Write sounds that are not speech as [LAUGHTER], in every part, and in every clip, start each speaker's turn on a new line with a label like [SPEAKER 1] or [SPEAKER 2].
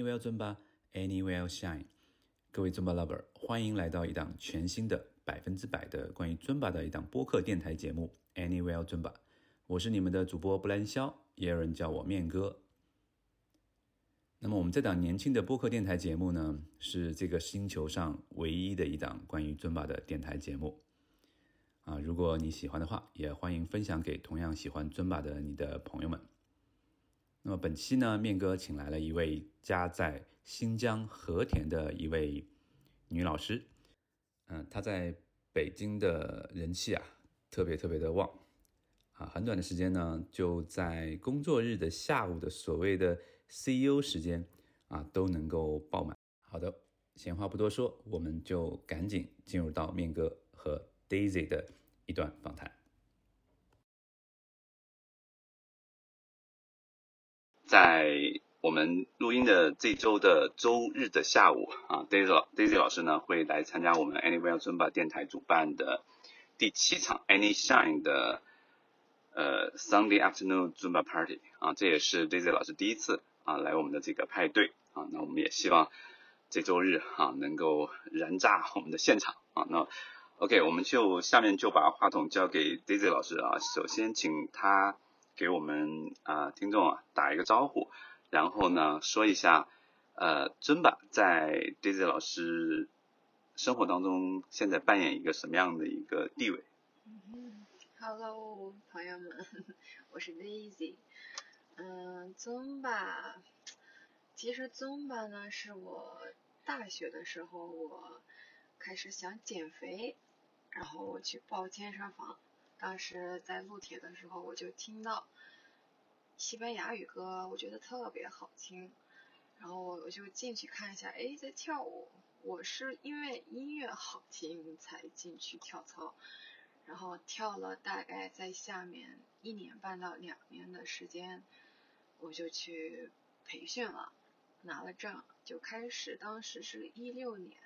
[SPEAKER 1] Anywhere 尊巴，Anywhere Shine。各位尊巴 lover，欢迎来到一档全新的百分之百的关于尊巴的一档播客电台节目 Anywhere 尊巴。我是你们的主播布兰肖，也有人叫我面哥。那么我们这档年轻的播客电台节目呢，是这个星球上唯一的一档关于尊巴的电台节目。啊，如果你喜欢的话，也欢迎分享给同样喜欢尊巴的你的朋友们。那么本期呢，面哥请来了一位家在新疆和田的一位女老师。嗯，她在北京的人气啊，特别特别的旺。啊，很短的时间呢，就在工作日的下午的所谓的 CEO 时间啊，都能够爆满。好的，闲话不多说，我们就赶紧进入到面哥和 Daisy 的一段访谈。在我们录音的这周的周日的下午啊，Daisy 老 Daisy 老师呢会来参加我们 Anywhere Zumba 电台主办的第七场 Any Shine 的呃 Sunday Afternoon Zumba Party 啊，这也是 Daisy 老师第一次啊来我们的这个派对啊，那我们也希望这周日哈能够燃炸我们的现场啊。那 OK，我们就下面就把话筒交给 Daisy 老师啊，首先请他。给我们啊听众啊打一个招呼，然后呢说一下呃尊巴在 Daisy 老师生活当中现在扮演一个什么样的一个地位
[SPEAKER 2] ？Hello，朋友们，[LAUGHS] 我是 Daisy。嗯，尊巴，其实尊巴呢是我大学的时候我开始想减肥，然后我去报健身房。当时在录铁的时候，我就听到西班牙语歌，我觉得特别好听，然后我就进去看一下，哎，在跳舞。我是因为音乐好听才进去跳操，然后跳了大概在下面一年半到两年的时间，我就去培训了，拿了证，就开始。当时是一六年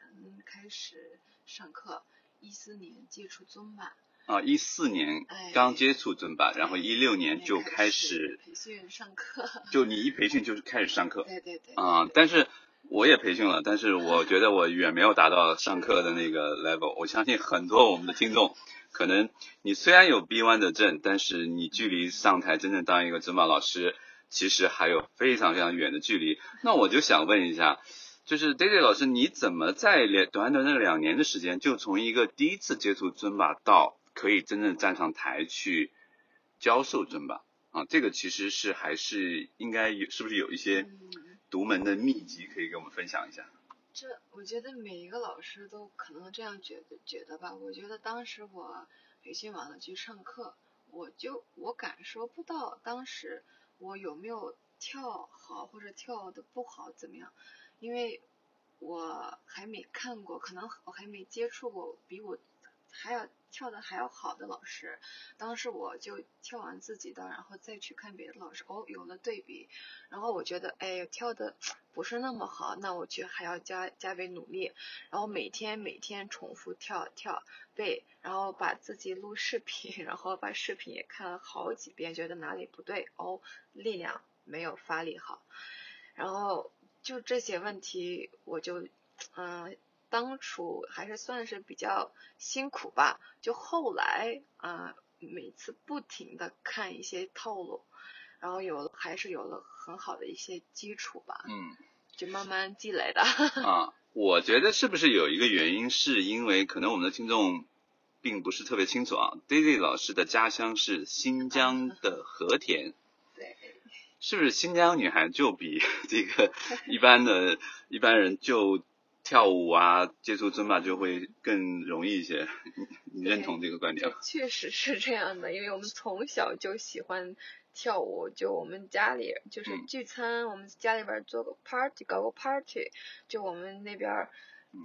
[SPEAKER 2] 开始上课，一四年接触尊版。
[SPEAKER 1] 啊，一四年刚接触尊巴，然后一六年就
[SPEAKER 2] 开
[SPEAKER 1] 始
[SPEAKER 2] 培训上课。
[SPEAKER 1] 就你一培训就是开始上课。[LAUGHS]
[SPEAKER 2] 对对对。
[SPEAKER 1] 啊，但是我也培训了，但是我觉得我远没有达到上课的那个 level。我相信很多我们的听众，可能你虽然有 B one 的证，但是你距离上台真正当一个尊巴老师，其实还有非常非常远的距离。那我就想问一下。就是 Daisy 老师，你怎么在两短短的两年的时间，就从一个第一次接触尊巴到可以真正站上台去教授尊吧啊？这个其实是还是应该有，是不是有一些独门的秘籍可以给我们分享一下？
[SPEAKER 2] 这我觉得每一个老师都可能这样觉得觉得吧。我觉得当时我培训完了去上课，我就我感受不到当时我有没有跳好或者跳的不好怎么样。因为我还没看过，可能我还没接触过比我还要跳的还要好的老师。当时我就跳完自己的，然后再去看别的老师，哦，有了对比。然后我觉得，哎，跳的 [TSK] 不是那么好，那我就还要加加倍努力。然后每天每天重复跳跳背，然后把自己录视频，[LAUGHS] 然后把视频也看了好几遍，觉得哪里不对，哦，力量没有发力好，然后。就这些问题，我就，嗯，当初还是算是比较辛苦吧。就后来，啊，每次不停的看一些套路，然后有了，还是有了很好的一些基础吧。
[SPEAKER 1] 嗯，
[SPEAKER 2] 就慢慢积累的。[LAUGHS]
[SPEAKER 1] 啊，我觉得是不是有一个原因，是因为可能我们的听众并不是特别清楚啊。Daisy 老师的家乡是新疆的和田。[LAUGHS]
[SPEAKER 2] 对。
[SPEAKER 1] 是不是新疆女孩就比 [LAUGHS] 这个一般的一般人就跳舞啊，接触尊巴就会更容易一些？[LAUGHS] 你认同这个观点吗？
[SPEAKER 2] 确实是这样的，因为我们从小就喜欢跳舞，就我们家里就是聚餐，我们家里边做个 party，搞个 party，就我们那边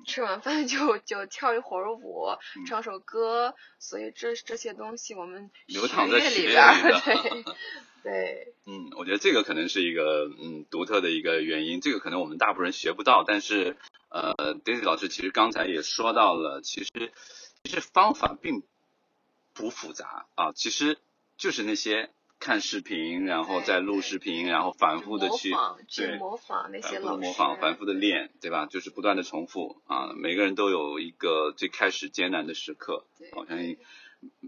[SPEAKER 2] 吃完饭就就跳一会儿舞，唱首歌，所以这这些东西我们
[SPEAKER 1] 流淌在
[SPEAKER 2] 里
[SPEAKER 1] 边，
[SPEAKER 2] 对。[LAUGHS] 对，
[SPEAKER 1] 嗯，我觉得这个可能是一个嗯独特的一个原因，这个可能我们大部分人学不到，但是呃，Daisy 老师其实刚才也说到了，其实其实方法并不复杂啊，其实就是那些看视频，然后再录视频，然后反复的去
[SPEAKER 2] 模仿去
[SPEAKER 1] 对
[SPEAKER 2] 模仿那些
[SPEAKER 1] 反复
[SPEAKER 2] 老师，
[SPEAKER 1] 的模仿，反复的练，对吧？就是不断的重复啊。每个人都有一个最开始艰难的时刻，
[SPEAKER 2] 我
[SPEAKER 1] 相信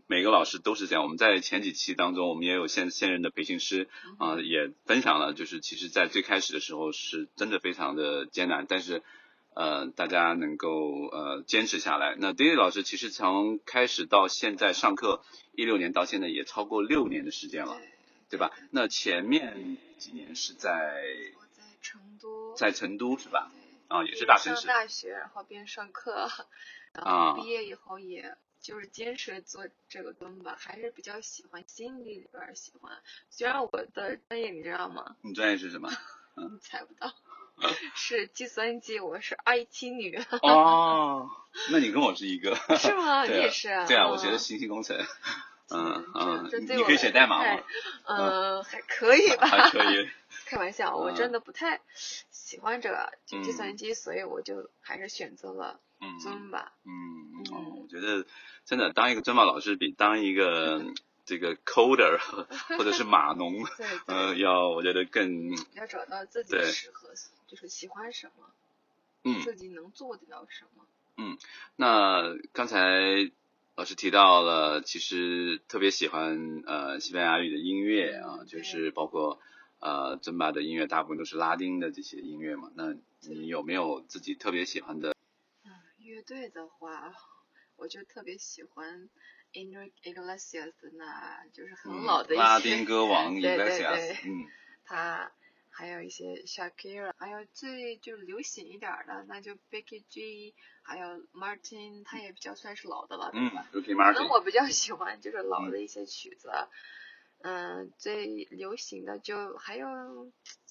[SPEAKER 1] 每个老师都是这样。我们在前几期当中，我们也有现现任的培训师啊，也分享了，就是其实在最开始的时候是真的非常的艰难，但是呃，大家能够呃坚持下来。那 David 老师其实从开始到现在上课，一六年到现在也超过六年的时间了，对吧？那前面几年是在
[SPEAKER 2] 我在成都，
[SPEAKER 1] 在成都是吧？啊，也是大城市
[SPEAKER 2] 上大学，然后边上课，[LAUGHS] 然
[SPEAKER 1] 啊
[SPEAKER 2] 后毕业以后也就是坚持做这个蹲吧，还是比较喜欢，心里里边喜欢。虽然我的专业你知道吗？
[SPEAKER 1] 你专业是什么？[LAUGHS]
[SPEAKER 2] 你猜不到，[LAUGHS] 是计算机，我是 IT 女，
[SPEAKER 1] 哦，那你跟我是一个，
[SPEAKER 2] 是吗？[LAUGHS] 你也是啊？
[SPEAKER 1] 对啊，我学的
[SPEAKER 2] 嗯
[SPEAKER 1] 信息工程。[LAUGHS] 嗯嗯，你你可以写代码吗？
[SPEAKER 2] 嗯，还可以吧。
[SPEAKER 1] 还可以。
[SPEAKER 2] 开玩笑，我
[SPEAKER 1] 嗯
[SPEAKER 2] 真的不太喜欢这个就计
[SPEAKER 1] 嗯
[SPEAKER 2] 算机，所以我就还是选择了
[SPEAKER 1] 嗯
[SPEAKER 2] 尊吧。
[SPEAKER 1] 嗯，哦
[SPEAKER 2] 嗯，
[SPEAKER 1] 我觉得真的当一个尊宝老师比当一个这个 coder 或者是码农，
[SPEAKER 2] 对
[SPEAKER 1] 呃，要我觉得更
[SPEAKER 2] 要找到自己适合，就是喜欢什么，
[SPEAKER 1] 嗯。
[SPEAKER 2] 自己能做得到什么。
[SPEAKER 1] 嗯那刚才老师提到了，其实特别喜欢呃西班牙语的音乐啊，
[SPEAKER 2] 嗯
[SPEAKER 1] 就是包括呃尊巴的音乐，大部分都是拉丁的这些音乐嘛。那你有没有自己特别喜欢的？
[SPEAKER 2] 嗯，乐队的话，我就特别喜欢 Enrique Iglesias 的那，就是很
[SPEAKER 1] 嗯
[SPEAKER 2] 老的一些、
[SPEAKER 1] 拉丁歌王 [LAUGHS] Iglesias，嗯
[SPEAKER 2] 他还有一些 Shakira，还有最就是流行一点儿的，那就 Becky G，还有 Martin，他也比较算是老的了，对
[SPEAKER 1] 嗯
[SPEAKER 2] 吧
[SPEAKER 1] ？，Ricky
[SPEAKER 2] 可能
[SPEAKER 1] Martin，
[SPEAKER 2] 我比较喜欢就是老的一些曲子，嗯，最流行的就还有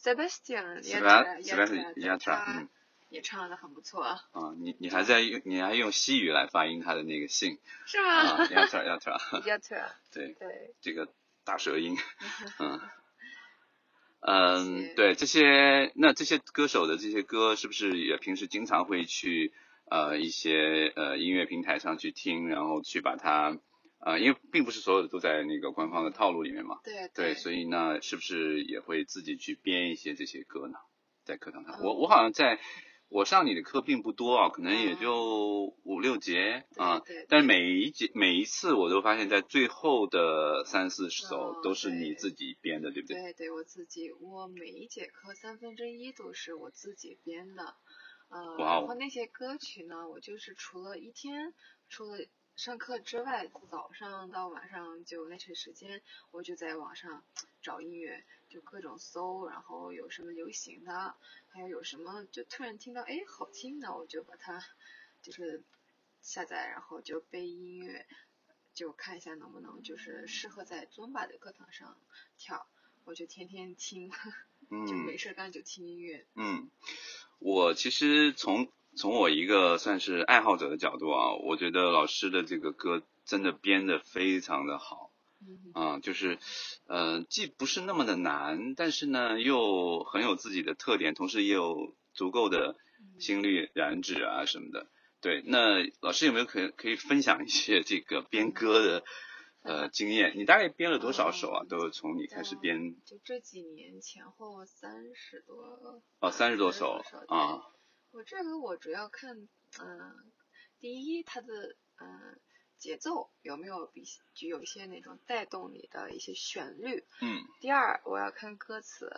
[SPEAKER 2] Sebastian
[SPEAKER 1] Yatra，Yatra，
[SPEAKER 2] 他
[SPEAKER 1] 嗯
[SPEAKER 2] 也唱的很不错，
[SPEAKER 1] 啊，你你还在用你还用西语来发音他的那个姓 [LAUGHS]
[SPEAKER 2] 是吗
[SPEAKER 1] 啊，Yatra [LAUGHS] [LAUGHS]
[SPEAKER 2] Yatra，？Yatra，
[SPEAKER 1] 对，
[SPEAKER 2] 对，
[SPEAKER 1] 这个大舌音，嗯。
[SPEAKER 2] 这
[SPEAKER 1] 嗯，对这些，那这些歌手的这些歌，是不是也平时经常会去呃一些呃音乐平台上去听，然后去把它呃，因为并不是所有的都在那个官方的套路里面嘛，
[SPEAKER 2] 对
[SPEAKER 1] 对，所以呢，是不是也会自己去编一些这些歌呢？在课堂上，
[SPEAKER 2] 嗯
[SPEAKER 1] 我我好像在我上你的课并不多啊，可能也
[SPEAKER 2] 嗯。
[SPEAKER 1] 就五六节啊，但是每一节每一次我都发现，在最后的三四首
[SPEAKER 2] 哦
[SPEAKER 1] 都是你自己编的，对不对？
[SPEAKER 2] 对对，我自己，我每一节课三分之一都是我自己编的，呃，
[SPEAKER 1] 哇哦。
[SPEAKER 2] 然后那些歌曲呢，我就是除了一天，除了上课之外，早上到晚上就那些时间，我就在网上找音乐，就各种搜，然后有什么流行的，还有有什么就突然听到哎好听的，我就把它就是下载，然后就背音乐，就看一下能不能就是适合在尊巴的课堂上跳，我就天天听，[LAUGHS] 就没
[SPEAKER 1] 嗯
[SPEAKER 2] 事干就听音乐。
[SPEAKER 1] 嗯，我其实从从我一个算是爱好者的角度啊，我觉得老师的这个歌真的编的非常的好
[SPEAKER 2] 嗯
[SPEAKER 1] 啊，就是呃既不是那么的难，但是呢又很有自己的特点，同时也有足够的
[SPEAKER 2] 嗯
[SPEAKER 1] 心率燃脂啊什么的。对，那老师有没有可可以分享一些这个编歌的呃经验？你大概编了多少首啊？都从你开始编
[SPEAKER 2] 就这几年前后三十多
[SPEAKER 1] 哦，三十多首
[SPEAKER 2] 首
[SPEAKER 1] 啊。。
[SPEAKER 2] 我这个我主要看，嗯、第一它的嗯、节奏有没有比就有一些那种带动你的一些旋律。
[SPEAKER 1] 嗯
[SPEAKER 2] 第二我要看歌词，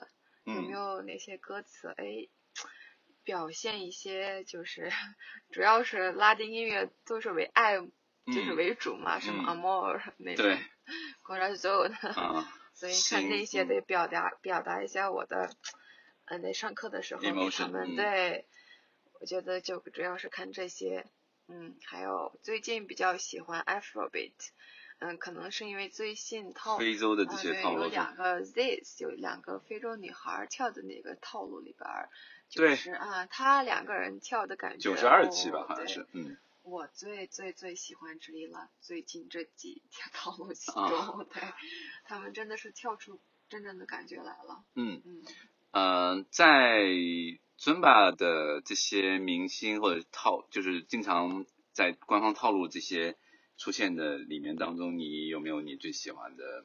[SPEAKER 2] 有没
[SPEAKER 1] 嗯
[SPEAKER 2] 有哪些歌词哎表现一些就是主要是拉丁音乐都是为爱就是
[SPEAKER 1] 嗯
[SPEAKER 2] 为主嘛，什么
[SPEAKER 1] 嗯
[SPEAKER 2] amor 那种
[SPEAKER 1] 对
[SPEAKER 2] corazon 的。
[SPEAKER 1] 啊，
[SPEAKER 2] 所以看那些得表达表达一下我的，嗯，在上课的时候他们
[SPEAKER 1] 嗯
[SPEAKER 2] 对，我觉得就主要是看这些，嗯，还有最近比较喜欢 Afrobeat，嗯，可能是因为最近套
[SPEAKER 1] 非洲的这
[SPEAKER 2] 啊对有
[SPEAKER 1] 些套路是
[SPEAKER 2] 两个 This 有两个非洲女孩跳的那个套路里边儿，就
[SPEAKER 1] 对
[SPEAKER 2] 是啊，她两个人跳的感觉，
[SPEAKER 1] 九十二期吧，好像是，嗯
[SPEAKER 2] 我最最最喜欢之一了，最近这几条套路其
[SPEAKER 1] 啊
[SPEAKER 2] 中，对他们真的是跳出真正的感觉来了。
[SPEAKER 1] 嗯
[SPEAKER 2] 嗯，
[SPEAKER 1] 呃，在尊巴的这些明星或者套，就是经常在官方套路这些出现的里面当中，你有没有你最喜欢的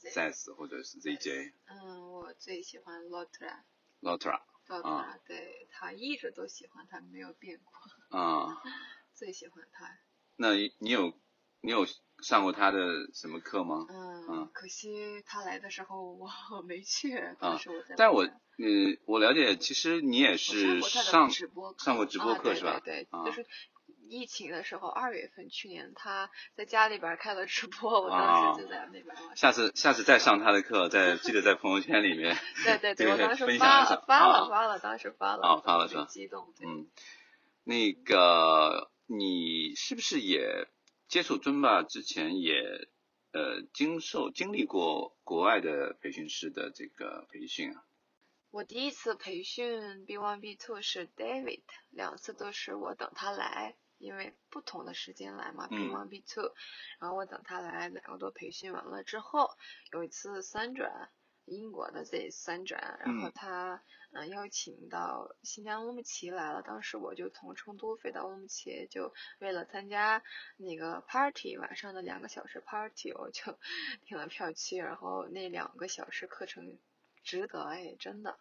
[SPEAKER 1] Zs 或者是 ZJ？
[SPEAKER 2] 嗯，我最喜欢 Lotra。
[SPEAKER 1] Lotra。
[SPEAKER 2] Lotra，对他一直都喜欢他，没有变过。
[SPEAKER 1] 啊。[LAUGHS]
[SPEAKER 2] 最喜欢他。
[SPEAKER 1] 那你有你有上过他的什么课吗？
[SPEAKER 2] 嗯，可惜他来的时候我没去，
[SPEAKER 1] 啊
[SPEAKER 2] 是我在。
[SPEAKER 1] 但我嗯，我了解，其实你也是上
[SPEAKER 2] 直播
[SPEAKER 1] 上过直播课
[SPEAKER 2] 啊、
[SPEAKER 1] 是吧？
[SPEAKER 2] 对对，
[SPEAKER 1] 啊、
[SPEAKER 2] 就是疫情的时候，二月份去年他在家里边开了直播，我当时就在那边。
[SPEAKER 1] 下次下次再上他的课，再记得在朋友圈里面。[LAUGHS]
[SPEAKER 2] 对对
[SPEAKER 1] 对，
[SPEAKER 2] 我当时发
[SPEAKER 1] 了
[SPEAKER 2] 发了发了，当时发了。
[SPEAKER 1] 啊，发了是吧？
[SPEAKER 2] 激动。
[SPEAKER 1] 嗯，那个你是不是也接触尊巴之前也呃经受经历过国外的培训师的这个培训啊？
[SPEAKER 2] 我第一次培训 B one B two 是 David，两次都是我等他来，因为不同的时间来嘛、
[SPEAKER 1] 嗯、
[SPEAKER 2] ，B one B two，然后我等他来，两个都培训完了之后，有一次三转，英国的这三转，然后他嗯、呃、邀请到新疆乌鲁木齐来了，当时我就从成都飞到乌鲁木齐，就为了参加那个 party 晚上的两个小时 party，我就 [LAUGHS] 订了票去，然后那两个小时课程。值得哎，真的。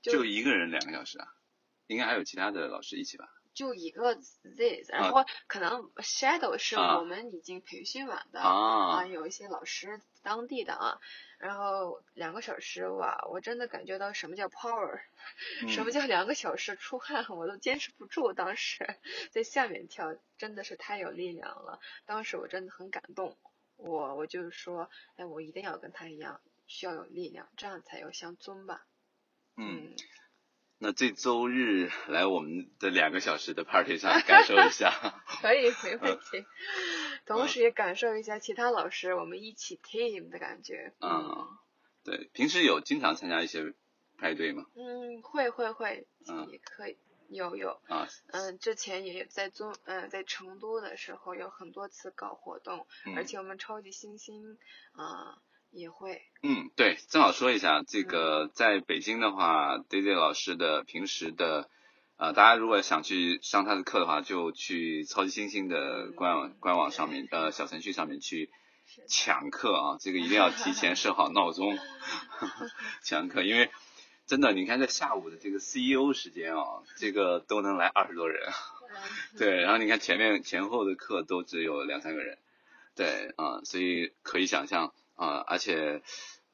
[SPEAKER 2] 就,
[SPEAKER 1] 就一个人两个小时啊？应该还有其他的老师一起吧？
[SPEAKER 2] 就一个 this，然后可能 shadow 是我们已经培训完的
[SPEAKER 1] 啊，
[SPEAKER 2] 啊有一些老师当地的啊，然后两个小时哇，我真的感觉到什么叫 power，、
[SPEAKER 1] 嗯、
[SPEAKER 2] 什么叫两个小时出汗，我都坚持不住。当时在下面跳真的是太有力量了，当时我真的很感动，我我就说，哎，我一定要跟他一样。需要有力量，这样才有相尊吧。
[SPEAKER 1] 嗯，那这周日来我们的两个小时的 party 上感受一下。[LAUGHS]
[SPEAKER 2] 可以，没问题。同时也感受一下其他老师我们一起 team 的感觉。
[SPEAKER 1] 嗯，对，平时有经常参加一些派对吗？
[SPEAKER 2] 嗯，会会会，
[SPEAKER 1] 嗯，
[SPEAKER 2] 也可以。有有
[SPEAKER 1] 啊，
[SPEAKER 2] 嗯，之前也在中，嗯，在成都的时候有很多次搞活动，
[SPEAKER 1] 嗯、
[SPEAKER 2] 而且我们超级星星啊。也会，
[SPEAKER 1] 嗯，对，正好说一下，这个在北京的话，Daisy 老师的平时的，呃，大家如果想去上他的课的话，就去超级星星的官网、
[SPEAKER 2] 嗯、
[SPEAKER 1] 官网上面，[LAUGHS] 呃，小程序上面去抢课啊，这个一定要提前设好闹钟 [LAUGHS] [LAUGHS] 抢课，因为真的，你看在下午的这个 CEO 时间啊，这个都能来二十多人，对，然后你看前面前后的课都只有两三个人，对啊、呃，所以可以想象。啊，而且，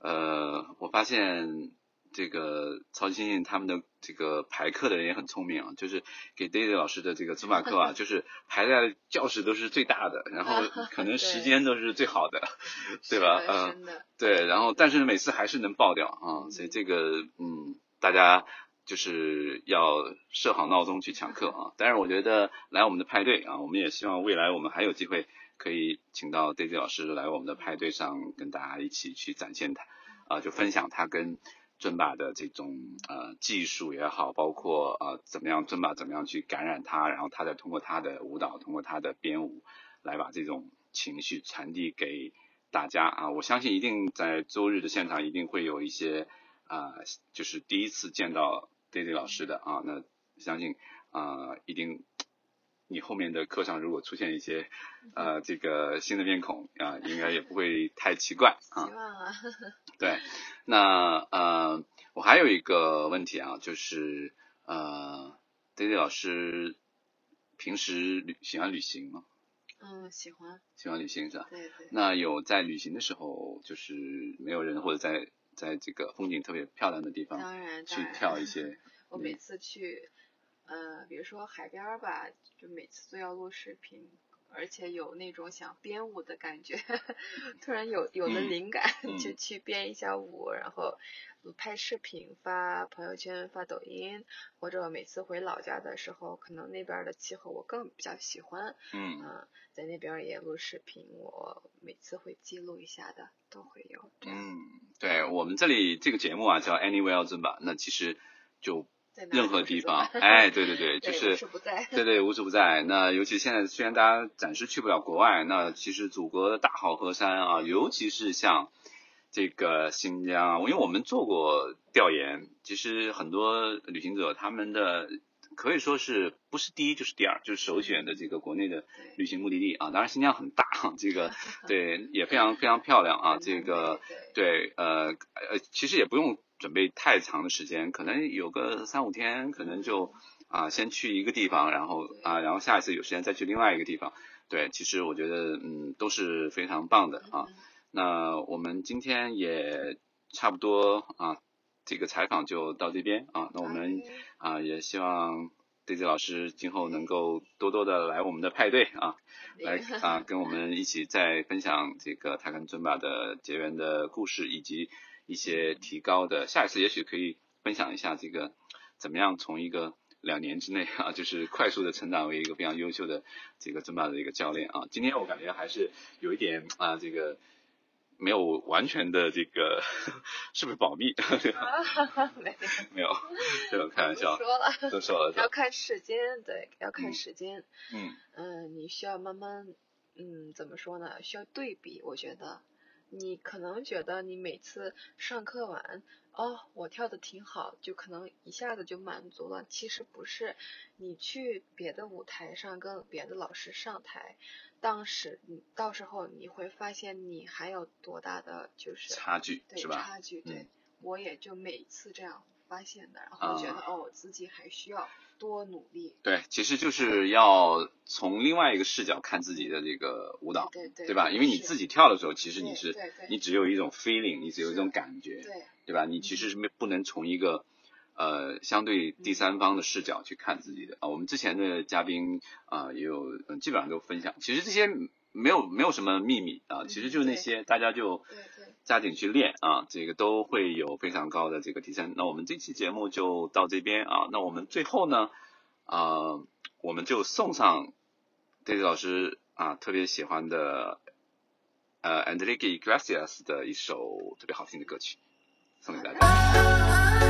[SPEAKER 1] 呃，我发现这个超级星星他们的这个排课的人也很聪明啊，就是给 Daisy 老师的这个尊巴 [LAUGHS] 课啊，就是排在教室都是最大的，然后 [LAUGHS] 可能时间都是最好的，[LAUGHS] 对吧？
[SPEAKER 2] 嗯、
[SPEAKER 1] 呃，对，然后但是每次还是能爆掉啊，所以这个嗯，大家就是要设好闹钟去抢课啊。但是，我觉得来我们的派对啊，我们也希望未来我们还有机会。可以请到 Daisy 老师来我们的派对上，跟大家一起去展现他，啊、就分享他跟尊巴的这种呃技术也好，包括呃怎么样尊巴怎么样去感染他，然后他再通过他的舞蹈，通过他的编舞，来把这种情绪传递给大家啊。我相信一定在周日的现场一定会有一些啊、就是第一次见到 Daisy 老师的啊，那相信啊、一定。你后面的课上如果出现一些，呃，这个新的面孔啊，应该也不会太奇怪啊。[LAUGHS]
[SPEAKER 2] 希望啊。[LAUGHS]
[SPEAKER 1] 对，那呃，我还有一个问题啊，就是呃，Daisy 老师平时旅喜欢旅行吗？
[SPEAKER 2] 嗯，喜欢。
[SPEAKER 1] 喜欢旅行是吧？
[SPEAKER 2] 对对。
[SPEAKER 1] 那有在旅行的时候，就是没有人或者在在这个风景特别漂亮的地方，
[SPEAKER 2] 当然
[SPEAKER 1] 去跳一些。[LAUGHS]
[SPEAKER 2] 我每次去。呃，比如说海边儿吧，就每次都要录视频，而且有那种想编舞的感觉，[LAUGHS] 突然有有了灵感，
[SPEAKER 1] 嗯、
[SPEAKER 2] 就去编一下舞，然后拍视频发朋友圈、发抖音，或者每次回老家的时候，可能那边的气候我更比较喜欢，
[SPEAKER 1] 嗯、
[SPEAKER 2] 呃，在那边也录视频，我每次会记录一下的，都会有。
[SPEAKER 1] 嗯，对我们这里这个节目啊叫 Anywhere 尊吧，那其实就。任何地方，哎，对对 [LAUGHS] 对，就是
[SPEAKER 2] 无处不在，
[SPEAKER 1] 对对，无处不在。那尤其现在虽然大家暂时去不了国外，那其实祖国的大好河山啊，尤其是像这个新疆，因为我们做过调研，其实很多旅行者他们的可以说是不是第一就是第二，就是首选的这个国内的旅行目的地啊。当然新疆很大，[LAUGHS] 这个 [LAUGHS] 对也非常非常漂亮啊。这个
[SPEAKER 2] 对
[SPEAKER 1] 对呃呃，其实也不用准备太长的时间，可能有个三五天，可能就啊先去一个地方，然后啊然后下一次有时间再去另外一个地方。对，其实我觉得嗯都是非常棒的啊。那我们今天也差不多啊，这个采访就到这边啊。那我们啊也希望 Daisy 老师今后能够多多的来我们的派对啊，来啊跟我们一起再分享这个泰肯尊巴的结缘的故事，以及一些提高的。下一次也许可以分享一下这个怎么样从一个两年之内啊，就是快速的成长为一个非常优秀的这个争霸的一个教练啊。今天我感觉还是有一点啊这个。没有完全的这个是不是保密？对吧？
[SPEAKER 2] 啊，没有，
[SPEAKER 1] 没有？开玩笑
[SPEAKER 2] 不，说了，
[SPEAKER 1] 都说了
[SPEAKER 2] 要看时间，对，要看
[SPEAKER 1] 嗯
[SPEAKER 2] 时间。
[SPEAKER 1] 嗯
[SPEAKER 2] 嗯，你需要慢慢，嗯，怎么说呢？需要对比，我觉得。你可能觉得你每次上课完，哦，我跳的挺好，就可能一下子就满足了。其实不是，你去别的舞台上跟别的老师上台，当时你到时候你会发现你还有多大的就是
[SPEAKER 1] 差距
[SPEAKER 2] 对
[SPEAKER 1] 是吧？
[SPEAKER 2] 差距，对、
[SPEAKER 1] 嗯
[SPEAKER 2] 我也就每次这样发现的，然后觉得、
[SPEAKER 1] 啊
[SPEAKER 2] 哦，我自己还需要多努力。
[SPEAKER 1] 对，其实就是要从另外一个视角看自己的这个舞蹈，
[SPEAKER 2] 对对
[SPEAKER 1] 对吧？因为你自己跳的时候，其实你是你只有一种 feeling，你只有一种感觉，
[SPEAKER 2] 对
[SPEAKER 1] 对吧？你其实是没不能从一个呃相对第三方的视角去看自己的啊。我们之前的嘉宾啊、也有嗯基本上都分享，其实这些没有没有什么秘密啊，其实就是那些大家就加紧去练啊，这个都会有非常高的这个提升。那我们这期节目就到这边啊，那我们最后呢，啊、我们就送上 Daisy 老师啊特别喜欢的呃 Enrique Iglesias 的一首特别好听的歌曲，送给大家。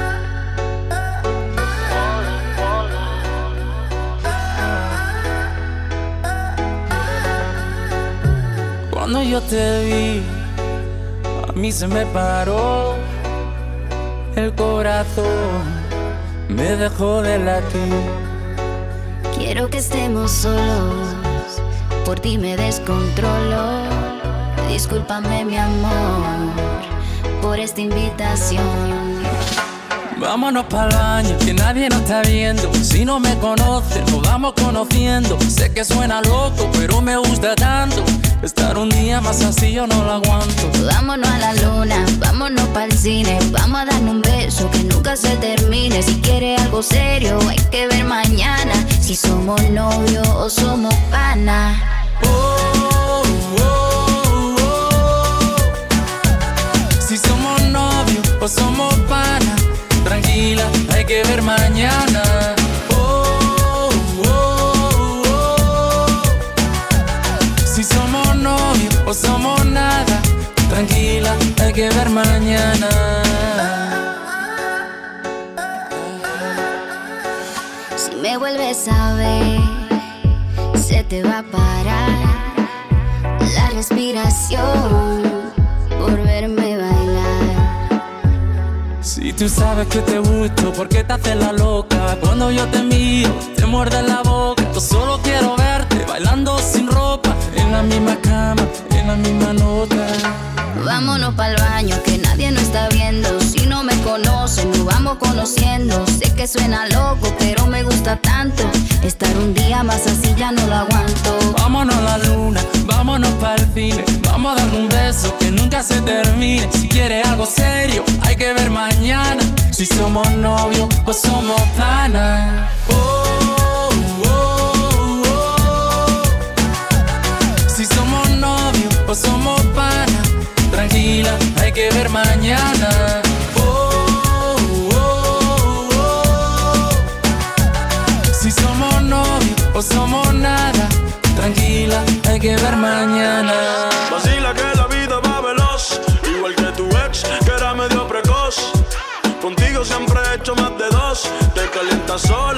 [SPEAKER 3] Cuando yo te vi, a mí se me paró el corazón, me dejó de latir.
[SPEAKER 4] Quiero que estemos solos, por ti me descontrolo. Discúlpame mi amor por esta invitación.
[SPEAKER 3] Vámonos para el baño, que nadie nos está viendo. Si no me conoces, nos vamos conociendo. Sé que suena loco, pero me gusta tanto. Estar un día más así yo no lo aguanto.
[SPEAKER 4] Vámonos a la luna, vámonos para el cine. Vamos a darnos un beso que nunca se termine. Si quieres algo serio, hay que ver mañana. Si somos novios o somos pana.
[SPEAKER 3] Oh, oh, oh. Si somos novios o somos pana, tranquila, hay que ver mañana. Hay que ver mañana.
[SPEAKER 4] Si me vuelves a ver, se te va a parar la respiración por verme bailar.
[SPEAKER 3] Si tú sabes que te gusto, ¿por qué te haces la loca? Cuando yo te miro, te muerde la boca. Yo solo quiero verte bailando sin ropa, en la misma cama, en la misma nota.
[SPEAKER 4] Vámonos pa'l baño que nadie nos está viendo. Si no me conocen, nos vamos conociendo. Sé que suena loco, pero me gusta tanto. Estar un día más así ya no lo aguanto.
[SPEAKER 3] Vámonos a la luna, vámonos para el cine. Vamos a darle un beso que nunca se termine. Si quieres algo serio, hay que ver mañana. Si somos novios o somos pana. Oh, ver mañana. Oh, oh, oh. Si somos novios o somos nada, tranquila, hay que ver mañana.
[SPEAKER 5] Vacila que la vida va veloz, igual que tu ex, que era medio precoz. Contigo siempre he hecho más de dos. Te calientas sola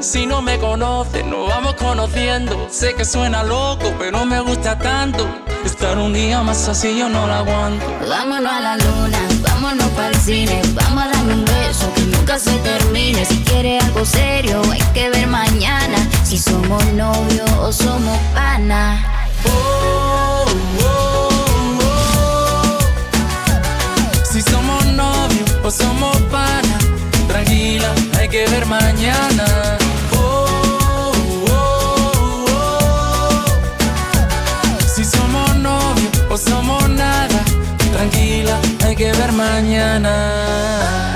[SPEAKER 5] Si no me
[SPEAKER 3] conoce, nos vamos conociendo. Sé que suena loco, pero me gusta tanto. Estar un día más así yo no la aguanto.
[SPEAKER 4] Vámonos a la luna, vámonos para el cine, vamos a darle un beso que nunca se termine. Si quiere algo serio, hay que ver mañana si somos novios o somos pana.
[SPEAKER 3] Oh, que ver mañana. Oh, oh, oh. Si somos novios o somos nada, tranquila, hay que ver mañana.